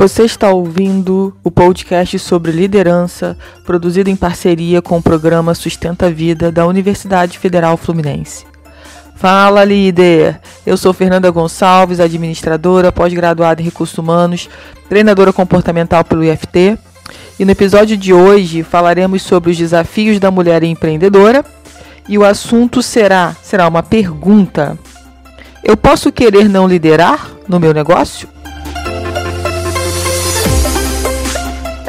Você está ouvindo o podcast sobre liderança, produzido em parceria com o programa Sustenta a Vida da Universidade Federal Fluminense. Fala, líder! Eu sou Fernanda Gonçalves, administradora, pós-graduada em recursos humanos, treinadora comportamental pelo IFT. E no episódio de hoje falaremos sobre os desafios da mulher empreendedora e o assunto será, será uma pergunta. Eu posso querer não liderar no meu negócio?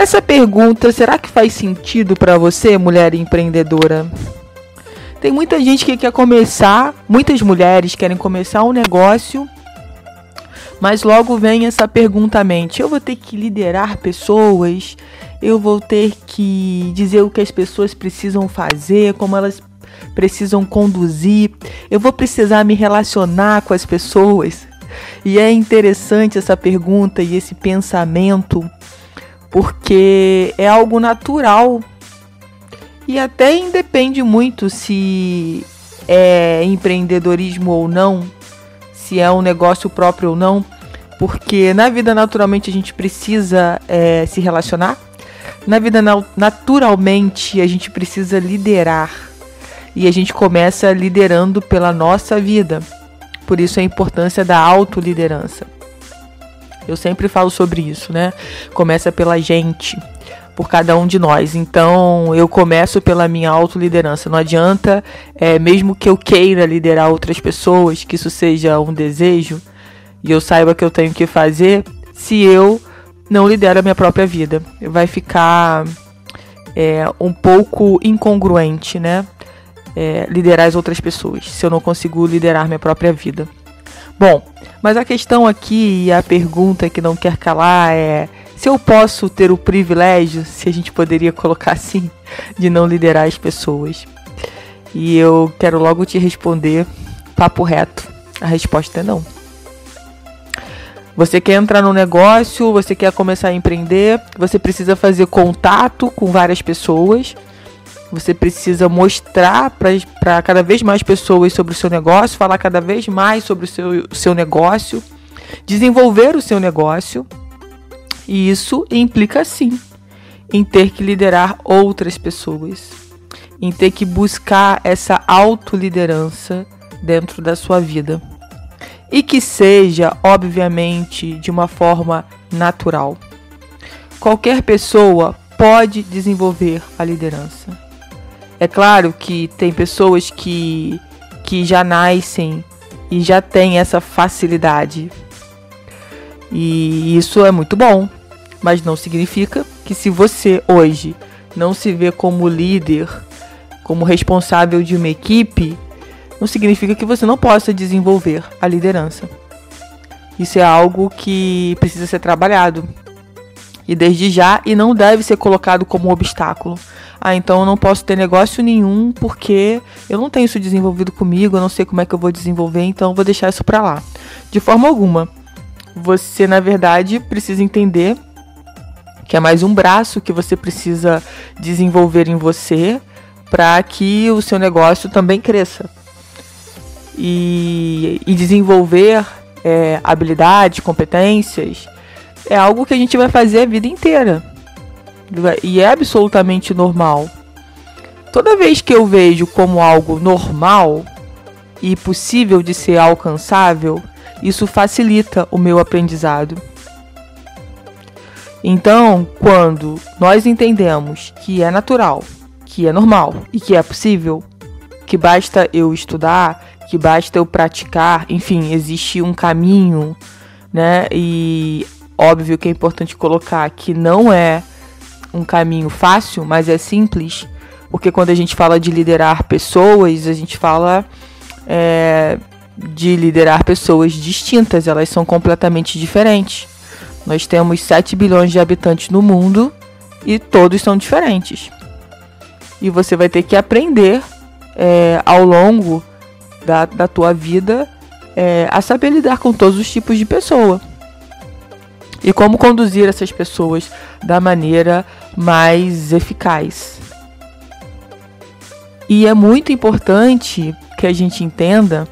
Essa pergunta, será que faz sentido para você, mulher empreendedora? Tem muita gente que quer começar, muitas mulheres querem começar um negócio, mas logo vem essa pergunta à mente: eu vou ter que liderar pessoas, eu vou ter que dizer o que as pessoas precisam fazer, como elas precisam conduzir, eu vou precisar me relacionar com as pessoas. E é interessante essa pergunta e esse pensamento porque é algo natural e até independe muito se é empreendedorismo ou não, se é um negócio próprio ou não, porque na vida naturalmente a gente precisa é, se relacionar, na vida naturalmente a gente precisa liderar e a gente começa liderando pela nossa vida. Por isso a importância da autoliderança. Eu sempre falo sobre isso, né? Começa pela gente, por cada um de nós. Então, eu começo pela minha autoliderança. Não adianta, é, mesmo que eu queira liderar outras pessoas, que isso seja um desejo, e eu saiba que eu tenho que fazer, se eu não lidero a minha própria vida. Vai ficar é, um pouco incongruente, né? É, liderar as outras pessoas, se eu não consigo liderar minha própria vida. Bom, mas a questão aqui e a pergunta que não quer calar é se eu posso ter o privilégio, se a gente poderia colocar assim, de não liderar as pessoas. E eu quero logo te responder, papo reto. A resposta é não. Você quer entrar no negócio, você quer começar a empreender, você precisa fazer contato com várias pessoas você precisa mostrar para cada vez mais pessoas sobre o seu negócio, falar cada vez mais sobre o seu, seu negócio, desenvolver o seu negócio. E isso implica sim em ter que liderar outras pessoas, em ter que buscar essa autoliderança dentro da sua vida. E que seja, obviamente, de uma forma natural. Qualquer pessoa pode desenvolver a liderança. É claro que tem pessoas que, que já nascem e já têm essa facilidade. E isso é muito bom, mas não significa que se você hoje não se vê como líder, como responsável de uma equipe, não significa que você não possa desenvolver a liderança. Isso é algo que precisa ser trabalhado. E desde já, e não deve ser colocado como obstáculo. Ah, então eu não posso ter negócio nenhum porque eu não tenho isso desenvolvido comigo, eu não sei como é que eu vou desenvolver, então eu vou deixar isso para lá. De forma alguma. Você, na verdade, precisa entender que é mais um braço que você precisa desenvolver em você para que o seu negócio também cresça. E, e desenvolver é, habilidades, competências, é algo que a gente vai fazer a vida inteira e é absolutamente normal. Toda vez que eu vejo como algo normal e possível de ser alcançável, isso facilita o meu aprendizado. Então, quando nós entendemos que é natural, que é normal e que é possível, que basta eu estudar, que basta eu praticar, enfim, existe um caminho, né? E óbvio que é importante colocar que não é um caminho fácil, mas é simples, porque quando a gente fala de liderar pessoas, a gente fala é, de liderar pessoas distintas, elas são completamente diferentes. Nós temos 7 bilhões de habitantes no mundo e todos são diferentes. E você vai ter que aprender é, ao longo da, da tua vida é, a saber lidar com todos os tipos de pessoa e como conduzir essas pessoas da maneira mais eficaz. E é muito importante que a gente entenda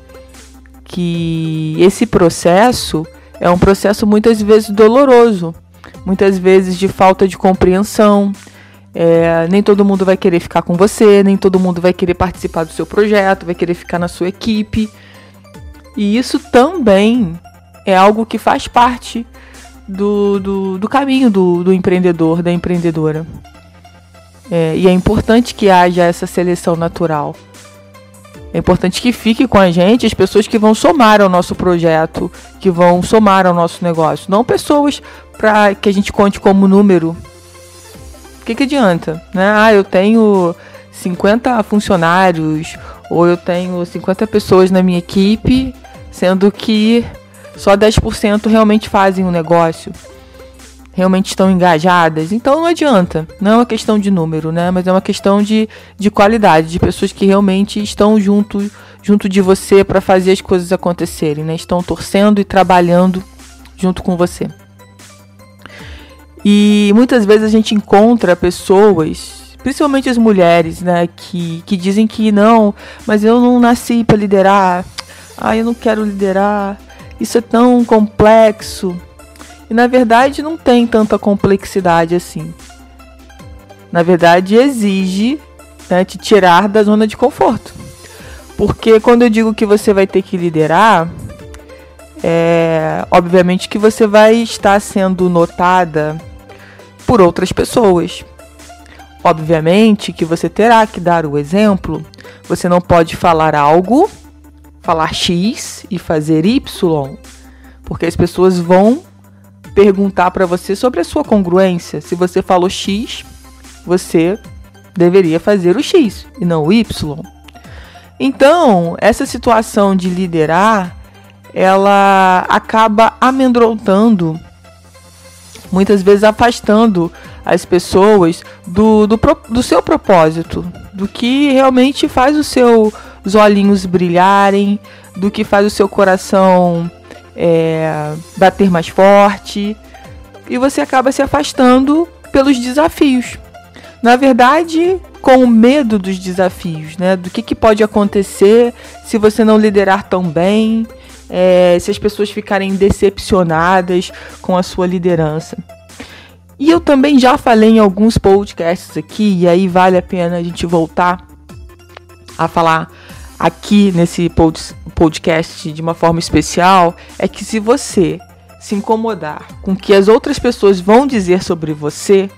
que esse processo é um processo muitas vezes doloroso. muitas vezes de falta de compreensão. É, nem todo mundo vai querer ficar com você, nem todo mundo vai querer participar do seu projeto, vai querer ficar na sua equipe. E isso também é algo que faz parte do, do, do caminho do, do, empreendedor, da empreendedora. É, e é importante que haja essa seleção natural. É importante que fique com a gente as pessoas que vão somar ao nosso projeto, que vão somar ao nosso negócio. Não pessoas para que a gente conte como número. O que, que adianta? Né? Ah, eu tenho 50 funcionários, ou eu tenho 50 pessoas na minha equipe, sendo que só 10% realmente fazem o negócio realmente estão engajadas. Então não adianta. Não é uma questão de número, né? Mas é uma questão de, de qualidade, de pessoas que realmente estão junto, junto de você para fazer as coisas acontecerem, né? Estão torcendo e trabalhando junto com você. E muitas vezes a gente encontra pessoas, principalmente as mulheres, né, que, que dizem que não, mas eu não nasci para liderar. Ah, eu não quero liderar. Isso é tão complexo. E na verdade não tem tanta complexidade assim. Na verdade exige né, te tirar da zona de conforto. Porque quando eu digo que você vai ter que liderar, é obviamente que você vai estar sendo notada por outras pessoas. Obviamente que você terá que dar o exemplo. Você não pode falar algo, falar X e fazer Y, porque as pessoas vão perguntar para você sobre a sua congruência. Se você falou X, você deveria fazer o X e não o Y. Então, essa situação de liderar, ela acaba amedrontando, muitas vezes afastando as pessoas do, do, do seu propósito, do que realmente faz os olhinhos brilharem, do que faz o seu coração é, bater mais forte e você acaba se afastando pelos desafios. Na verdade, com o medo dos desafios, né? Do que, que pode acontecer se você não liderar tão bem, é, se as pessoas ficarem decepcionadas com a sua liderança. E eu também já falei em alguns podcasts aqui, e aí vale a pena a gente voltar a falar aqui nesse podcast de uma forma especial é que se você se incomodar com o que as outras pessoas vão dizer sobre você,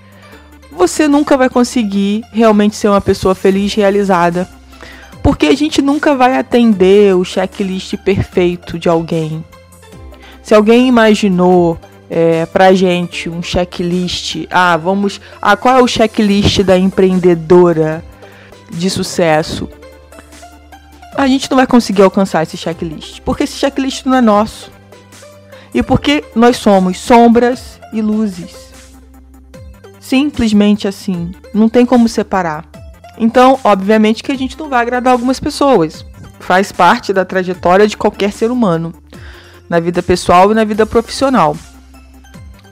você nunca vai conseguir realmente ser uma pessoa feliz, realizada. Porque a gente nunca vai atender o checklist perfeito de alguém. Se alguém imaginou é, pra gente um checklist, ah, vamos. Ah, qual é o checklist da empreendedora de sucesso? A gente não vai conseguir alcançar esse checklist, porque esse checklist não é nosso. E porque nós somos sombras e luzes. Simplesmente assim, não tem como separar. Então, obviamente que a gente não vai agradar algumas pessoas. Faz parte da trajetória de qualquer ser humano, na vida pessoal e na vida profissional.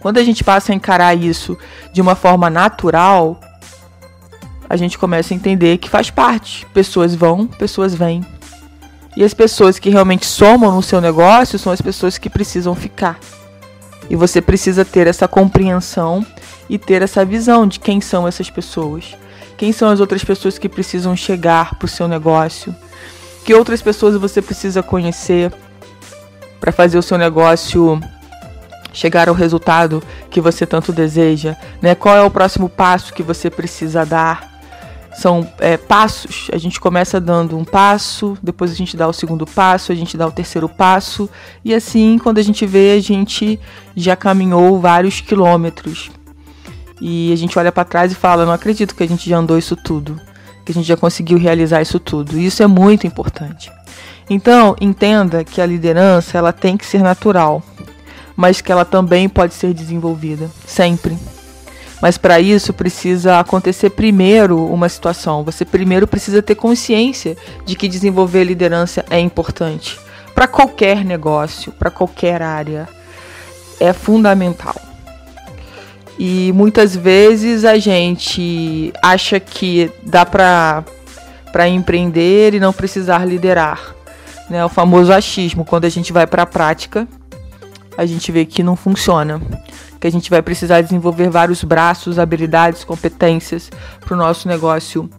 Quando a gente passa a encarar isso de uma forma natural, a gente começa a entender que faz parte. Pessoas vão, pessoas vêm. E as pessoas que realmente somam no seu negócio são as pessoas que precisam ficar. E você precisa ter essa compreensão e ter essa visão de quem são essas pessoas. Quem são as outras pessoas que precisam chegar para o seu negócio? Que outras pessoas você precisa conhecer para fazer o seu negócio chegar ao resultado que você tanto deseja? Né? Qual é o próximo passo que você precisa dar? São é, passos. A gente começa dando um passo, depois a gente dá o segundo passo, a gente dá o terceiro passo, e assim, quando a gente vê, a gente já caminhou vários quilômetros. E a gente olha para trás e fala: não acredito que a gente já andou isso tudo, que a gente já conseguiu realizar isso tudo. E isso é muito importante. Então, entenda que a liderança ela tem que ser natural, mas que ela também pode ser desenvolvida, sempre. Mas para isso precisa acontecer primeiro uma situação. Você primeiro precisa ter consciência de que desenvolver liderança é importante para qualquer negócio, para qualquer área. É fundamental. E muitas vezes a gente acha que dá para para empreender e não precisar liderar, né? O famoso achismo, quando a gente vai para a prática, a gente vê que não funciona que a gente vai precisar desenvolver vários braços, habilidades, competências para o nosso negócio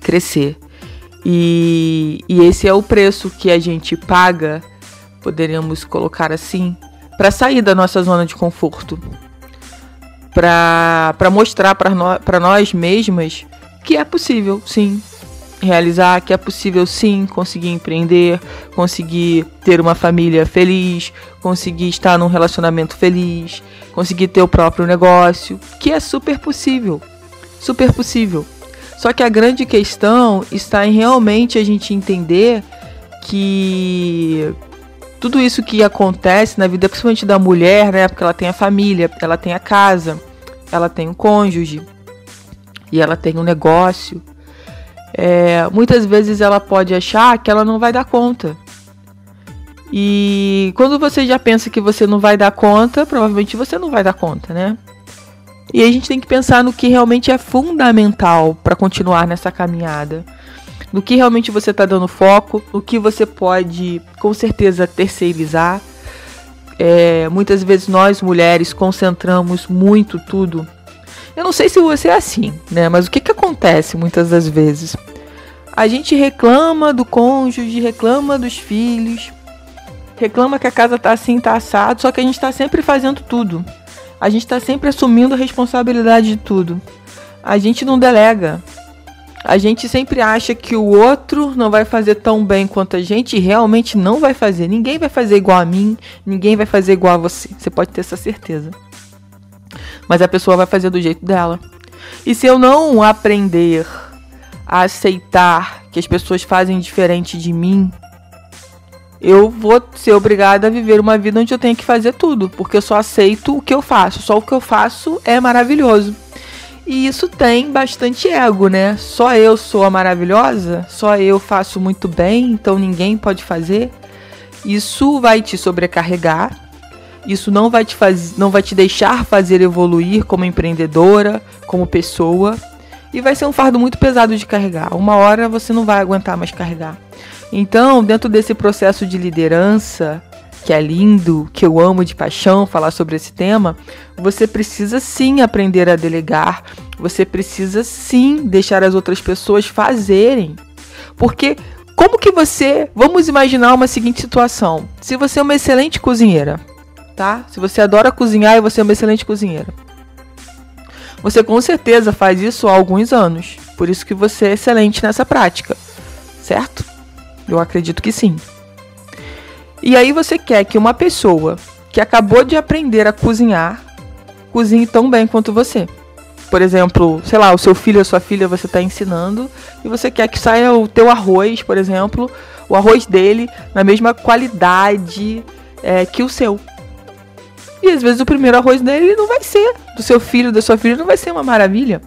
crescer. E, e esse é o preço que a gente paga, poderíamos colocar assim, para sair da nossa zona de conforto. Para mostrar para no, nós mesmas que é possível, sim, realizar, que é possível sim conseguir empreender, conseguir ter uma família feliz, conseguir estar num relacionamento feliz, conseguir ter o próprio negócio, que é super possível. Super possível. Só que a grande questão está em realmente a gente entender que tudo isso que acontece na vida, principalmente da mulher, né? Porque ela tem a família, ela tem a casa, ela tem um cônjuge e ela tem um negócio é, muitas vezes ela pode achar que ela não vai dar conta. E quando você já pensa que você não vai dar conta, provavelmente você não vai dar conta, né? E a gente tem que pensar no que realmente é fundamental para continuar nessa caminhada. No que realmente você está dando foco, no que você pode, com certeza, terceirizar. É, muitas vezes nós mulheres concentramos muito tudo eu não sei se você é assim, né? Mas o que, que acontece muitas das vezes? A gente reclama do cônjuge, reclama dos filhos, reclama que a casa tá assim, tá assado, só que a gente tá sempre fazendo tudo. A gente tá sempre assumindo a responsabilidade de tudo. A gente não delega. A gente sempre acha que o outro não vai fazer tão bem quanto a gente e realmente não vai fazer. Ninguém vai fazer igual a mim, ninguém vai fazer igual a você. Você pode ter essa certeza mas a pessoa vai fazer do jeito dela. E se eu não aprender a aceitar que as pessoas fazem diferente de mim, eu vou ser obrigada a viver uma vida onde eu tenho que fazer tudo, porque eu só aceito o que eu faço, só o que eu faço é maravilhoso. E isso tem bastante ego, né? Só eu sou a maravilhosa, só eu faço muito bem, então ninguém pode fazer. Isso vai te sobrecarregar isso não vai te fazer, não vai te deixar fazer evoluir como empreendedora, como pessoa, e vai ser um fardo muito pesado de carregar. Uma hora você não vai aguentar mais carregar. Então, dentro desse processo de liderança, que é lindo, que eu amo de paixão falar sobre esse tema, você precisa sim aprender a delegar, você precisa sim deixar as outras pessoas fazerem. Porque como que você, vamos imaginar uma seguinte situação. Se você é uma excelente cozinheira, tá? Se você adora cozinhar e você é uma excelente cozinheira. Você com certeza faz isso há alguns anos. Por isso que você é excelente nessa prática. Certo? Eu acredito que sim. E aí você quer que uma pessoa que acabou de aprender a cozinhar cozinhe tão bem quanto você. Por exemplo, sei lá, o seu filho ou sua filha você está ensinando e você quer que saia o teu arroz, por exemplo, o arroz dele na mesma qualidade é, que o seu. E às vezes o primeiro arroz dele não vai ser, do seu filho, da sua filha, não vai ser uma maravilha.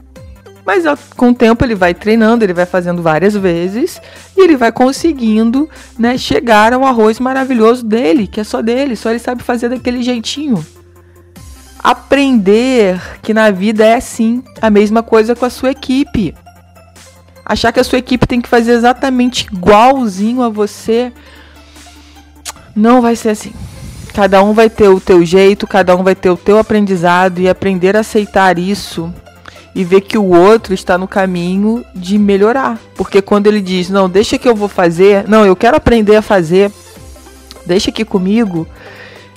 Mas com o tempo ele vai treinando, ele vai fazendo várias vezes e ele vai conseguindo né, chegar ao arroz maravilhoso dele, que é só dele, só ele sabe fazer daquele jeitinho. Aprender que na vida é assim, a mesma coisa com a sua equipe. Achar que a sua equipe tem que fazer exatamente igualzinho a você, não vai ser assim. Cada um vai ter o teu jeito, cada um vai ter o teu aprendizado e aprender a aceitar isso e ver que o outro está no caminho de melhorar. Porque quando ele diz, não, deixa que eu vou fazer, não, eu quero aprender a fazer, deixa aqui comigo,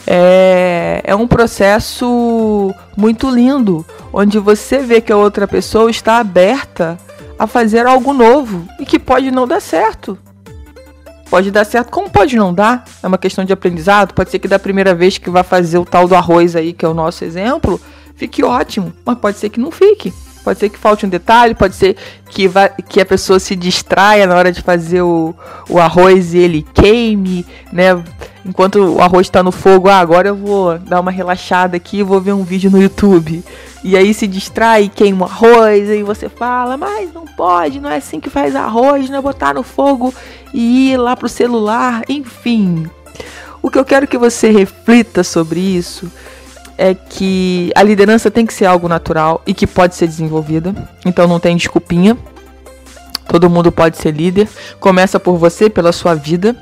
é, é um processo muito lindo, onde você vê que a outra pessoa está aberta a fazer algo novo e que pode não dar certo. Pode dar certo, como pode não dar? É uma questão de aprendizado. Pode ser que da primeira vez que vai fazer o tal do arroz aí, que é o nosso exemplo, fique ótimo, mas pode ser que não fique. Pode ser que falte um detalhe, pode ser que, vai, que a pessoa se distraia na hora de fazer o, o arroz e ele queime, né? Enquanto o arroz está no fogo, ah, agora eu vou dar uma relaxada aqui vou ver um vídeo no YouTube. E aí se distrai, queima o arroz, aí você fala, mas não pode, não é assim que faz arroz, não é botar no fogo e ir lá pro celular, enfim. O que eu quero que você reflita sobre isso é que a liderança tem que ser algo natural e que pode ser desenvolvida. Então não tem desculpinha. Todo mundo pode ser líder. Começa por você, pela sua vida.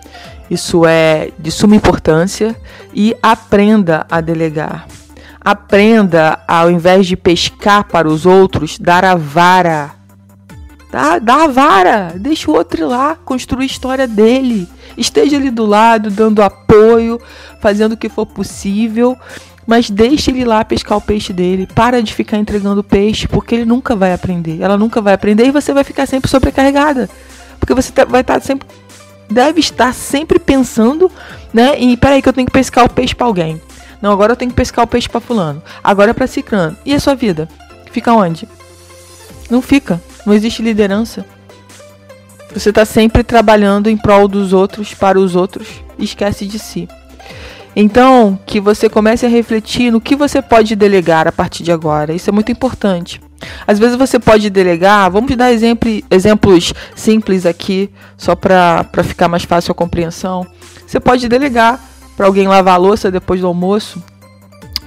Isso é de suma importância. E aprenda a delegar. Aprenda, ao invés de pescar para os outros, dar a vara. Dá, dá a vara, deixa o outro ir lá, construir a história dele. Esteja ali do lado, dando apoio, fazendo o que for possível, mas deixe ele lá pescar o peixe dele. Para de ficar entregando peixe, porque ele nunca vai aprender. Ela nunca vai aprender e você vai ficar sempre sobrecarregada. Porque você tá, vai estar tá sempre. Deve estar sempre pensando, né? E peraí, que eu tenho que pescar o peixe para alguém. Não, agora eu tenho que pescar o peixe para fulano. Agora é para ciclano. E a sua vida? Fica onde? Não fica. Não existe liderança. Você está sempre trabalhando em prol dos outros, para os outros, esquece de si. Então, que você comece a refletir no que você pode delegar a partir de agora. Isso é muito importante. Às vezes você pode delegar, vamos dar exemplo, exemplos simples aqui, só para ficar mais fácil a compreensão. Você pode delegar para alguém lavar a louça depois do almoço.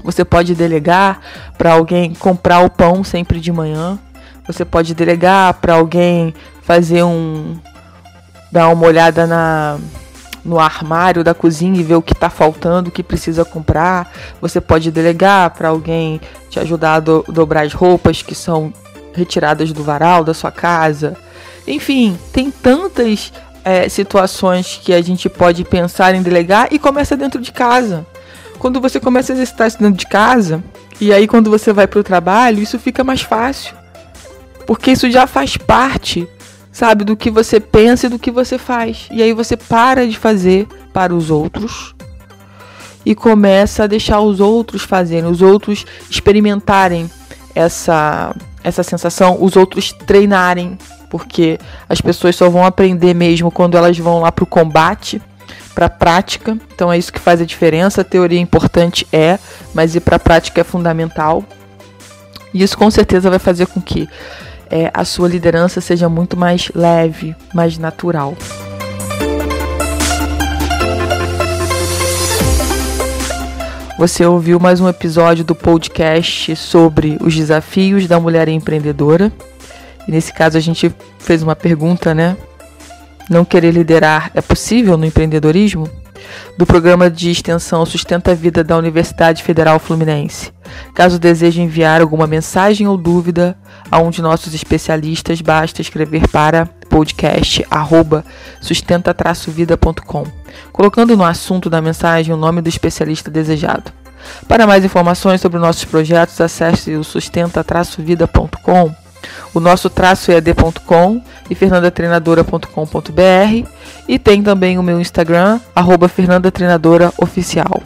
Você pode delegar para alguém comprar o pão sempre de manhã. Você pode delegar para alguém fazer um dar uma olhada na no armário da cozinha e ver o que está faltando, o que precisa comprar. Você pode delegar para alguém te ajudar a do, dobrar as roupas que são retiradas do varal da sua casa. Enfim, tem tantas é, situações que a gente pode pensar em delegar e começa dentro de casa. Quando você começa a exercitar isso dentro de casa, e aí quando você vai para o trabalho, isso fica mais fácil. Porque isso já faz parte, sabe, do que você pensa e do que você faz. E aí você para de fazer para os outros e começa a deixar os outros fazerem, os outros experimentarem essa essa sensação, os outros treinarem porque as pessoas só vão aprender mesmo quando elas vão lá para o combate, para a prática. Então é isso que faz a diferença. A teoria é importante é, mas ir para a prática é fundamental. E isso com certeza vai fazer com que é, a sua liderança seja muito mais leve, mais natural. Você ouviu mais um episódio do podcast sobre os desafios da mulher empreendedora. E nesse caso a gente fez uma pergunta, né? Não querer liderar é possível no empreendedorismo? Do programa de extensão Sustenta a Vida da Universidade Federal Fluminense. Caso deseje enviar alguma mensagem ou dúvida a um de nossos especialistas, basta escrever para podcast sustenta-vida.com, colocando no assunto da mensagem o nome do especialista desejado. Para mais informações sobre nossos projetos, acesse o sustenta-vida.com o nosso traço é ad.com e fernandatreinadora.com.br e tem também o meu Instagram, arroba fernandatreinadora oficial.